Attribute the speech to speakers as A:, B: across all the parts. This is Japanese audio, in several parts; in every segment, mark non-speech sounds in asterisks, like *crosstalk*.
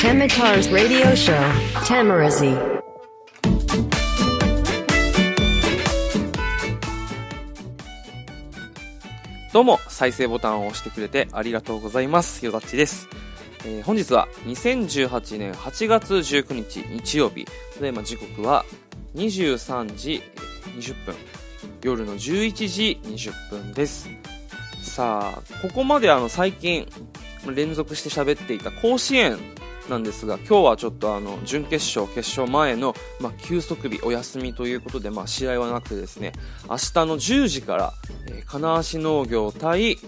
A: Tamitar's radio show, Tamarazi.
B: どうも、再生ボタンを押してくれてありがとうございます。よだっちです。えー本日は2018年8月19日日曜日。ただいま時刻は23時20分。夜の11時20分です。さあ、ここまであの最近連続して喋っていた甲子園なんですが、今日はちょっとあの準決勝、決勝前の、まあ、休息日、お休みということで、まあ、試合はなくてですね、明日の10時から、えー金足農業対、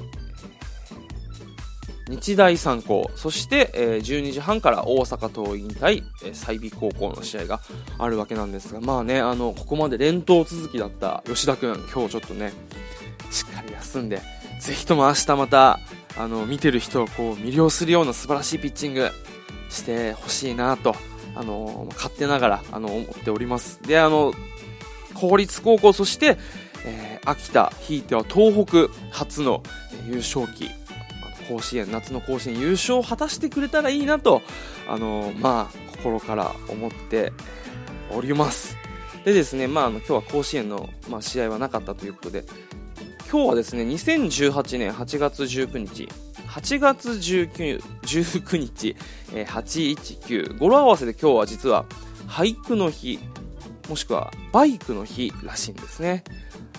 B: 日大三高、そして、えー12時半から大阪桐蔭対、えー済美高校の試合があるわけなんですが、まあね、あの、ここまで連投続きだった吉田くん、今日ちょっとね、しっかり休んで、ぜひとも明日また、あの、見てる人をこう魅了するような素晴らしいピッチングしてほしいなと、あの、勝手ながら、あの、思っております。で、あの、公立高校、そして、えー秋田、ひいては東北初のえ優勝旗、あの甲子園、夏の甲子園優勝を果たしてくれたらいいなと、あの、まあ、心から思っております。でですね、まあ、あの、今日は甲子園の、まあ、試合はなかったということで、今日はですね、2018年8月19日、8月19 19日、えー819、語呂合わせで今日は実は俳句の日、もしくはバイクの日らしいんですね。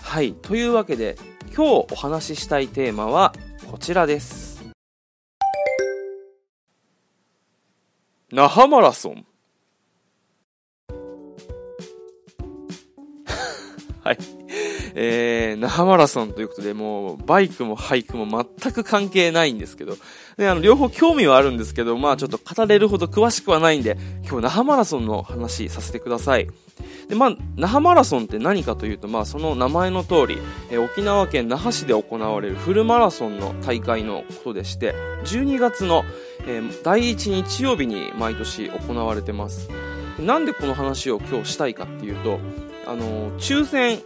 B: はい。というわけで、今日お話ししたいテーマはこちらです。那覇マラソン。はい。えー、那覇マラソンということで、もう、バイクも俳句も全く関係ないんですけど、ね、あの、両方興味はあるんですけど、まあちょっと語れるほど詳しくはないんで、今日那覇マラソンの話させてください。で、まあ、那覇マラソンって何かというと、まあその名前の通り、えー沖縄県那覇市で行われるフルマラソンの大会のことでして、12月の、えー第1日曜日に毎年行われてます。なんでこの話を今日したいかっていうと、あのー抽選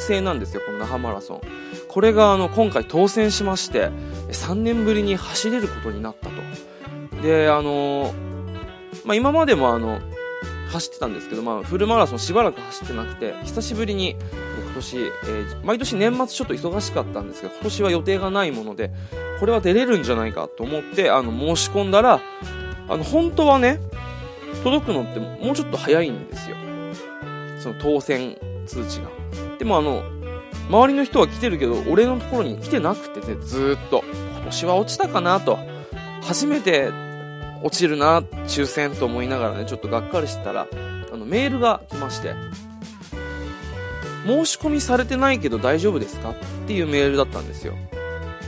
B: 制なんですよ、この那覇マラソン。これがあの今回当選しまして、3年ぶりに走れることになったと。で、あのまあ、今までもあの、走ってたんですけど、まあ、フルマラソンしばらく走ってなくて、久しぶりに、今年、えー毎年年末ちょっと忙しかったんですけど、今年は予定がないもので、これは出れるんじゃないかと思って、あの、申し込んだら、あの、本当はね、届くのってもうちょっと早いんですよ。その当選通知が。でもあの、周りの人は来てるけど、俺のところに来てなくてね、ずっと。今年は落ちたかなと。初めて落ちるな、抽選と思いながらね、ちょっとがっかりしてたら、あの、メールが来まして、申し込みされてないけど大丈夫ですかっていうメールだったんですよ。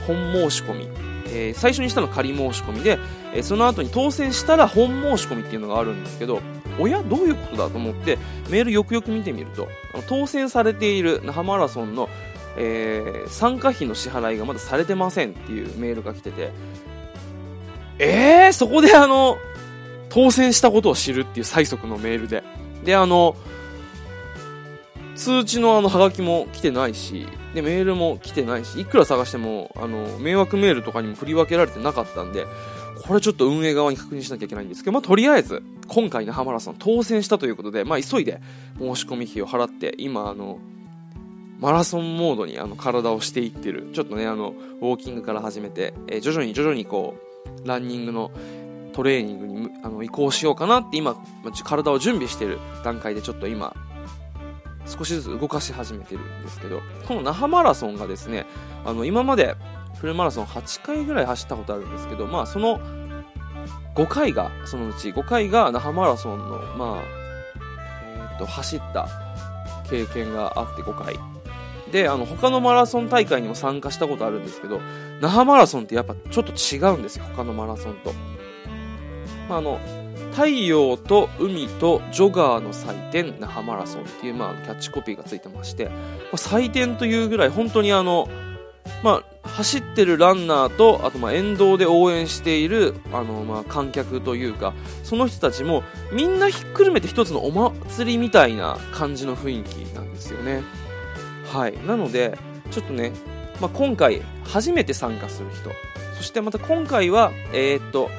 B: 本申し込み。えー最初にしたの仮申し込みで、えーその後に当選したら本申し込みっていうのがあるんですけど、おやどういうことだと思って、メールよくよく見てみると、当選されている那覇マラソンの、えー参加費の支払いがまだされてませんっていうメールが来てて、えー、そこであの、当選したことを知るっていう最速のメールで。で、あの、通知のあの、ハガキも来てないし、で、メールも来てないし、いくら探しても、あの、迷惑メールとかにも振り分けられてなかったんで、これちょっと運営側に確認しなきゃいけないんですけど、まあ、とりあえず、今回那覇マラソン当選したということで、まあ、急いで申し込み費を払って、今、あの、マラソンモードにあの体をしていってる。ちょっとね、あの、ウォーキングから始めて、えー徐々に徐々にこう、ランニングのトレーニングにあの移行しようかなって今、まあじ体を準備してる段階でちょっと今、少しずつ動かし始めてるんですけど、この那覇マラソンがですね、あの、今までフルマラソン8回ぐらい走ったことあるんですけど、まあその5回が、そのうち5回が那覇マラソンの、まあ、えーと、走った経験があって5回。で、あの、他のマラソン大会にも参加したことあるんですけど、那覇マラソンってやっぱちょっと違うんですよ、他のマラソンと。まあ、あの、太陽と海とジョガーの祭典那覇マラソンっていう、まあ、キャッチコピーがついてまして、まあ祭典というぐらい本当にあの、まあ、走ってるランナーと、あとま沿道で応援している、あの、ま、観客というか、その人たちもみんなひっくるめて一つのお祭りみたいな感じの雰囲気なんですよね。はい。なので、ちょっとね、まあ、今回初めて参加する人、そしてまた今回は、えーっと、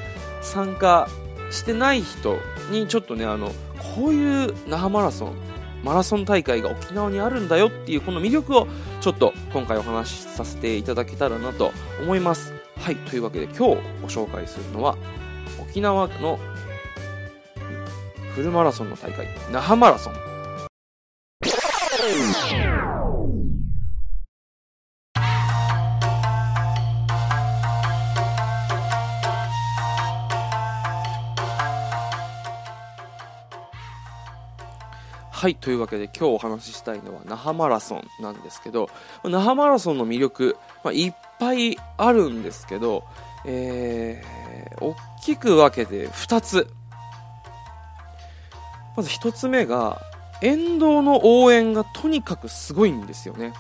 B: 参加してない人にちょっとねあのこういう那覇マラソンマラソン大会が沖縄にあるんだよっていうこの魅力をちょっと今回お話しさせていただけたらなと思います。はいというわけで今日ご紹介するのは沖縄のフルマラソンの大会那覇マラソン。はい、というわけで今日お話ししたいのは那覇マラソンなんですけど、那覇マラソンの魅力、まあ、いっぱいあるんですけど、えー、大きく分けて2つ。まず1つ目が、沿道の応援がとにかくすごいんですよね。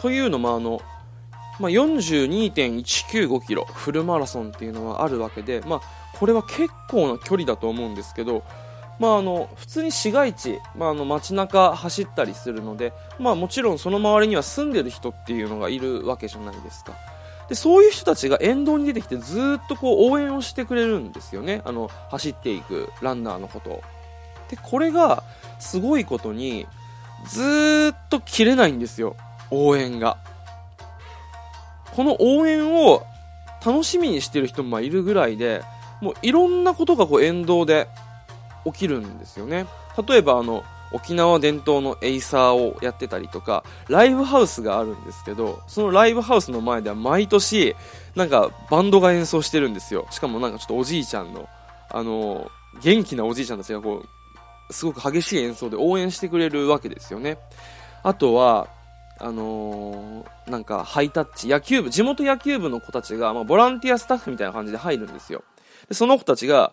B: というのも、あの、まあ、42.195キロフルマラソンっていうのはあるわけで、まあ、これは結構な距離だと思うんですけど、まあ、あの普通に市街地、まあ、あの街中走ったりするので、まあ、もちろんその周りには住んでる人っていうのがいるわけじゃないですか。でそういう人たちが沿道に出てきてずっとこう応援をしてくれるんですよね。あの走っていくランナーのことを。でこれがすごいことにずっと切れないんですよ。応援が。この応援を楽しみにしてる人もいるぐらいでもういろんなことがこう沿道で起きるんですよね。例えばあの沖縄伝統のエイサーをやってたりとかライブハウスがあるんですけどそのライブハウスの前では毎年なんかバンドが演奏してるんですよ。しかもなんかちょっとおじいちゃんのあの元気なおじいちゃんたちがこうすごく激しい演奏で応援してくれるわけですよね。あとはあのー、なんかハイタッチ野球部地元野球部の子たちが、まあ、ボランティアスタッフみたいな感じで入るんですよ。でその子たちが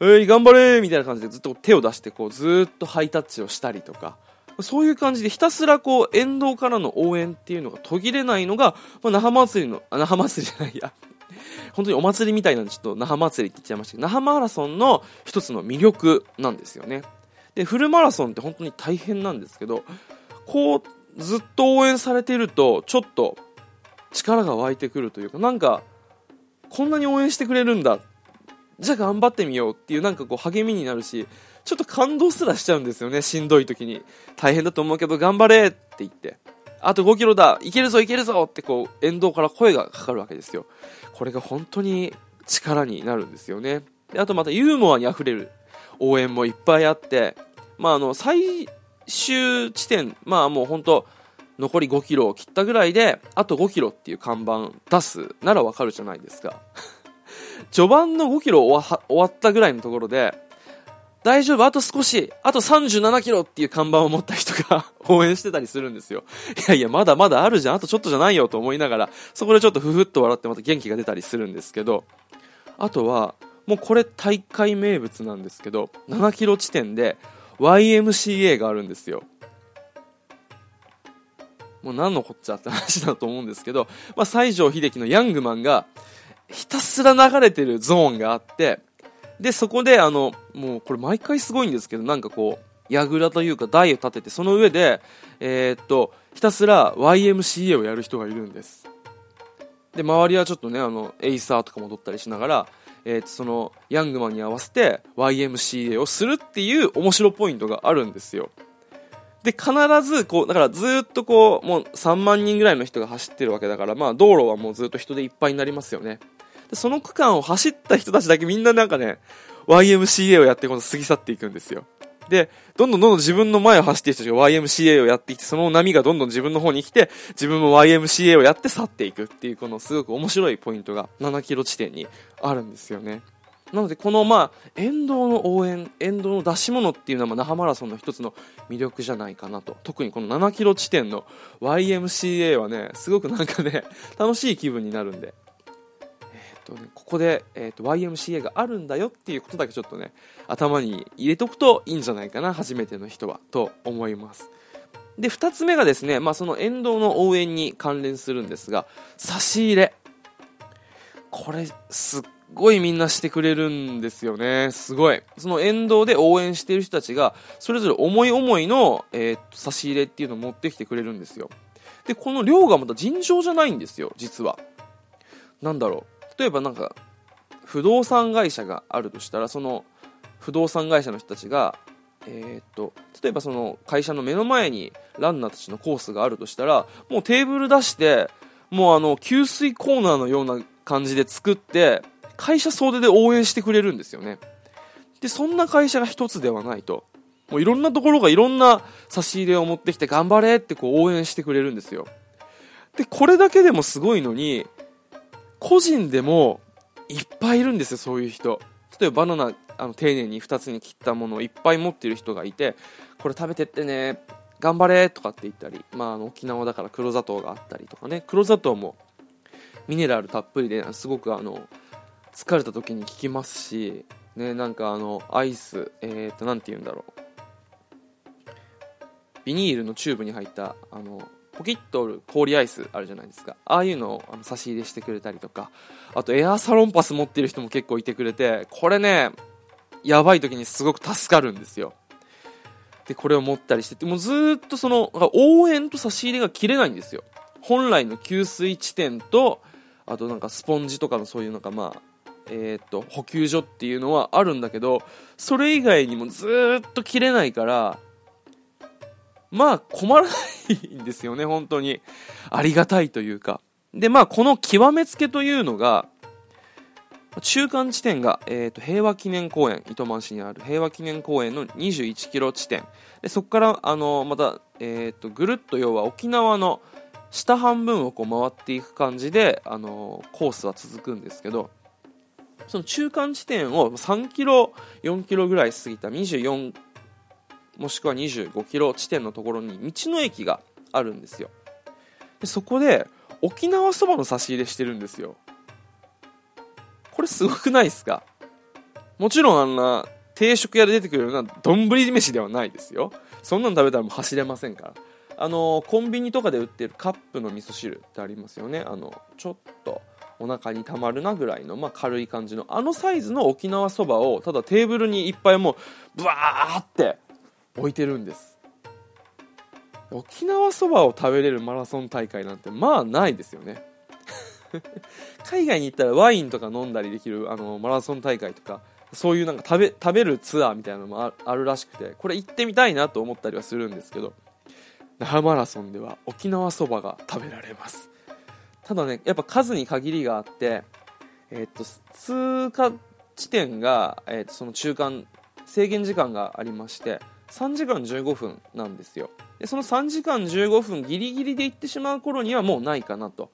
B: えい、頑張れみたいな感じでずっと手を出してこうずっとハイタッチをしたりとか、そういう感じでひたすらこう沿道からの応援っていうのが途切れないのが、まあ、那覇祭りの、あ、那覇祭りじゃないや。*laughs* 本当にお祭りみたいなんでちょっと那覇祭りって言っちゃいましたけど、那覇マラソンの一つの魅力なんですよね。で、フルマラソンって本当に大変なんですけど、こうずっと応援されてるとちょっと力が湧いてくるというか、なんかこんなに応援してくれるんだっじゃあ頑張ってみようっていうなんかこう励みになるし、ちょっと感動すらしちゃうんですよね、しんどい時に。大変だと思うけど頑張れって言って。あと5キロだいけるぞいけるぞってこう沿道から声がかかるわけですよ。これが本当に力になるんですよね。であとまたユーモアに溢れる応援もいっぱいあって、まああの最終地点、まあもう本当残り5キロを切ったぐらいで、あと5キロっていう看板出すならわかるじゃないですか。序盤の5キロ終わったぐらいのところで、大丈夫、あと少し、あと37キロっていう看板を持った人が *laughs* 応援してたりするんですよ。いやいや、まだまだあるじゃん、あとちょっとじゃないよ。と思いながら、そこでちょっとふふっと笑ってまた元気が出たりするんですけど、あとは、もうこれ大会名物なんですけど、7キロ地点で YMCA があるんですよ。もう何のこっちゃって話だと思うんですけど、まあ、西城秀樹のヤングマンが、ひたすら流れてるゾーンがあって、で、そこで、あの、もうこれ毎回すごいんですけど、なんかこう、櫓というか台を立てて、その上で、えー、っと、ひたすら YMCA をやる人がいるんです。で、周りはちょっとね、あの、エイサーとか戻ったりしながら、えー、その、ヤングマンに合わせて YMCA をするっていう面白ポイントがあるんですよ。で、必ず、こう、だからずっとこう、もう3万人ぐらいの人が走ってるわけだから、まあ道路はもうずっと人でいっぱいになりますよね。で、その区間を走った人たちだけみんななんかね、YMCA をやってこの過ぎ去っていくんですよ。で、どんどんどんどん自分の前を走っている人たちが YMCA をやってきて、その波がどんどん自分の方に来て、自分も YMCA をやって去っていくっていう、このすごく面白いポイントが7キロ地点にあるんですよね。なので、このまあ、沿道の応援、沿道の出し物っていうのは、那覇マラソンの一つの魅力じゃないかなと。特にこの7キロ地点の YMCA はね、すごくなんかね、楽しい気分になるんで、とね、ここで、えーと、YMCA があるんだよっていうことだけちょっとね頭に入れておくといいんじゃないかな初めての人はと思います。で2つ目がですね、まあ、その沿道の応援に関連するんですが差し入れ。これすっごいみんなしてくれるんですよね。すごい。その沿道で応援している人たちがそれぞれ思い思いの、えー、差し入れっていうのを持ってきてくれるんですよ。でこの量がまた尋常じゃないんですよ実は。なんだろう。例えばなんか不動産会社があるとしたらその不動産会社の人たちが、えー、っと例えばその会社の目の前にランナーたちのコースがあるとしたらもうテーブル出してもうあの給水コーナーのような感じで作って会社総出で応援してくれるんですよね。でそんな会社が一つではないと。もういろんなところがいろんな差し入れを持ってきて頑張れってこう応援してくれるんですよ。でこれだけでもすごいのに個人でもいっぱいいるんですよそういう人。例えばバナナあの丁寧に2つに切ったものをいっぱい持ってる人がいてこれ食べてってね頑張れとかって言ったり、まあ、あの沖縄だから黒砂糖があったりとかね。黒砂糖もミネラルたっぷりですごくあの疲れた時に効きますし、ね、なんかあのアイスえっ、ー、と何て言うんだろう。ビニールのチューブに入ったあのポキッと折る氷アイスあるじゃないですか。ああいうのを差し入れしてくれたりとか。あとエアーサロンパス持ってる人も結構いてくれてこれねやばい時にすごく助かるんですよ。でこれを持ったりしててもうずっとその応援と差し入れが切れないんですよ。本来の給水地点とあとなんかスポンジとかのそういうなんかまあえー、っと補給所っていうのはあるんだけどそれ以外にもずっと切れないからまあ困らないんですよね、本当に。ありがたいというか。で、まあこの極めつけというのが、中間地点が、えーと、平和記念公園、糸満市にある平和記念公園の21キロ地点。でそこから、あのまた、えーと、ぐるっと要は沖縄の下半分をこう回っていく感じで、あのコースは続くんですけど、その中間地点を3キロ、4キロぐらい過ぎた24もしくは25キロ地点のところに道の駅があるんですよ。でそこで沖縄そばの差し入れしてるんですよ。これすごくないですか？もちろんあんな定食屋で出てくるような丼飯ではないですよ。そんなの食べたらもう走れませんから。あのコンビニとかで売ってるカップの味噌汁ってありますよね。あのちょっとお腹にたまるなぐらいの、まあ、軽い感じのあのサイズの沖縄そばをただテーブルにいっぱいもうブワーって置いてるんです。沖縄そばを食べれるマラソン大会なんてまあないですよね。*laughs* 海外に行ったらワインとか飲んだりできるあのマラソン大会とかそういうなんか食べ食べるツアーみたいなのもあるらしくてこれ行ってみたいなと思ったりはするんですけど那覇マラソンでは沖縄そばが食べられます。ただねやっぱ数に限りがあってえー、っと通過地点が、えー、っとその中間制限時間がありまして3時間15分なんですよ。でその3時間15分ギリギリで行ってしまう頃にはもうないかなと,、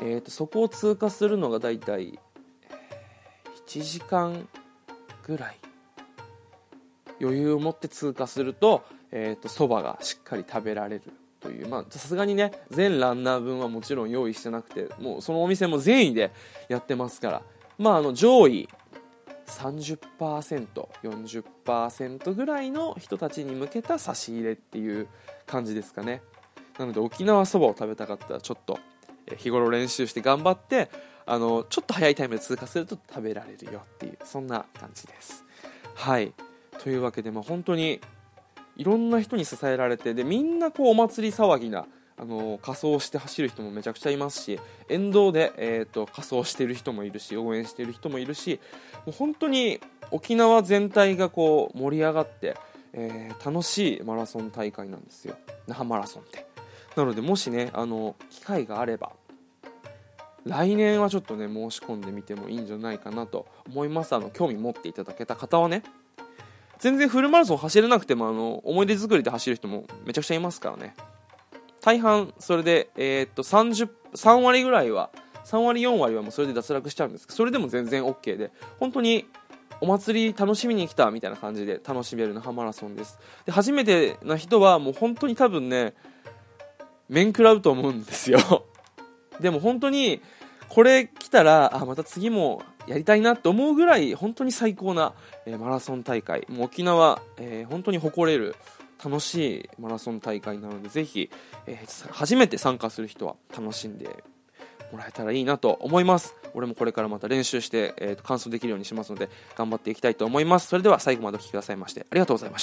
B: えーと、そこを通過するのがだいたい7時間ぐらい余裕を持って通過するとそば、えー、がしっかり食べられるという。さすがにね全ランナー分はもちろん用意してなくてもうそのお店も善意でやってますから。まああの上位 30%40% ぐらいの人たちに向けた差し入れっていう感じですかね。なので沖縄そばを食べたかったらちょっと日頃練習して頑張ってあのちょっと早いタイムで通過すると食べられるよっていうそんな感じです。はい。というわけで、まあ、本当にいろんな人に支えられてでみんなこうお祭り騒ぎなあの仮装して走る人もめちゃくちゃいますし沿道で、えーと、仮装してる人もいるし応援してる人もいるしもう本当に沖縄全体がこう盛り上がって、えー、楽しいマラソン大会なんですよ。那覇マラソンって。なのでもしねあの機会があれば来年はちょっとね申し込んでみてもいいんじゃないかなと思います。あの興味持っていただけた方はね。全然フルマラソン走れなくてもあの思い出作りで走る人もめちゃくちゃいますからね。大半それで、えー、っと30 3割ぐらいは3割4割はもうそれで脱落しちゃうんです。けどそれでも全然 OK で。本当にお祭り楽しみに来たみたいな感じで楽しめる那覇マラソンです。で初めてな人はもう本当に多分ね面食らうと思うんですよ。*laughs* でも本当にこれ来たらあまた次もやりたいなと思うぐらい本当に最高な、えー、マラソン大会。もう沖縄、えー、本当に誇れる楽しいマラソン大会なのでぜひ、えー、初めて参加する人は楽しんでもらえたらいいなと思います。俺もこれからまた練習して、えー、と完走できるようにしますので頑張っていきたいと思います。それでは最後までお聴きくださいましてありがとうございました。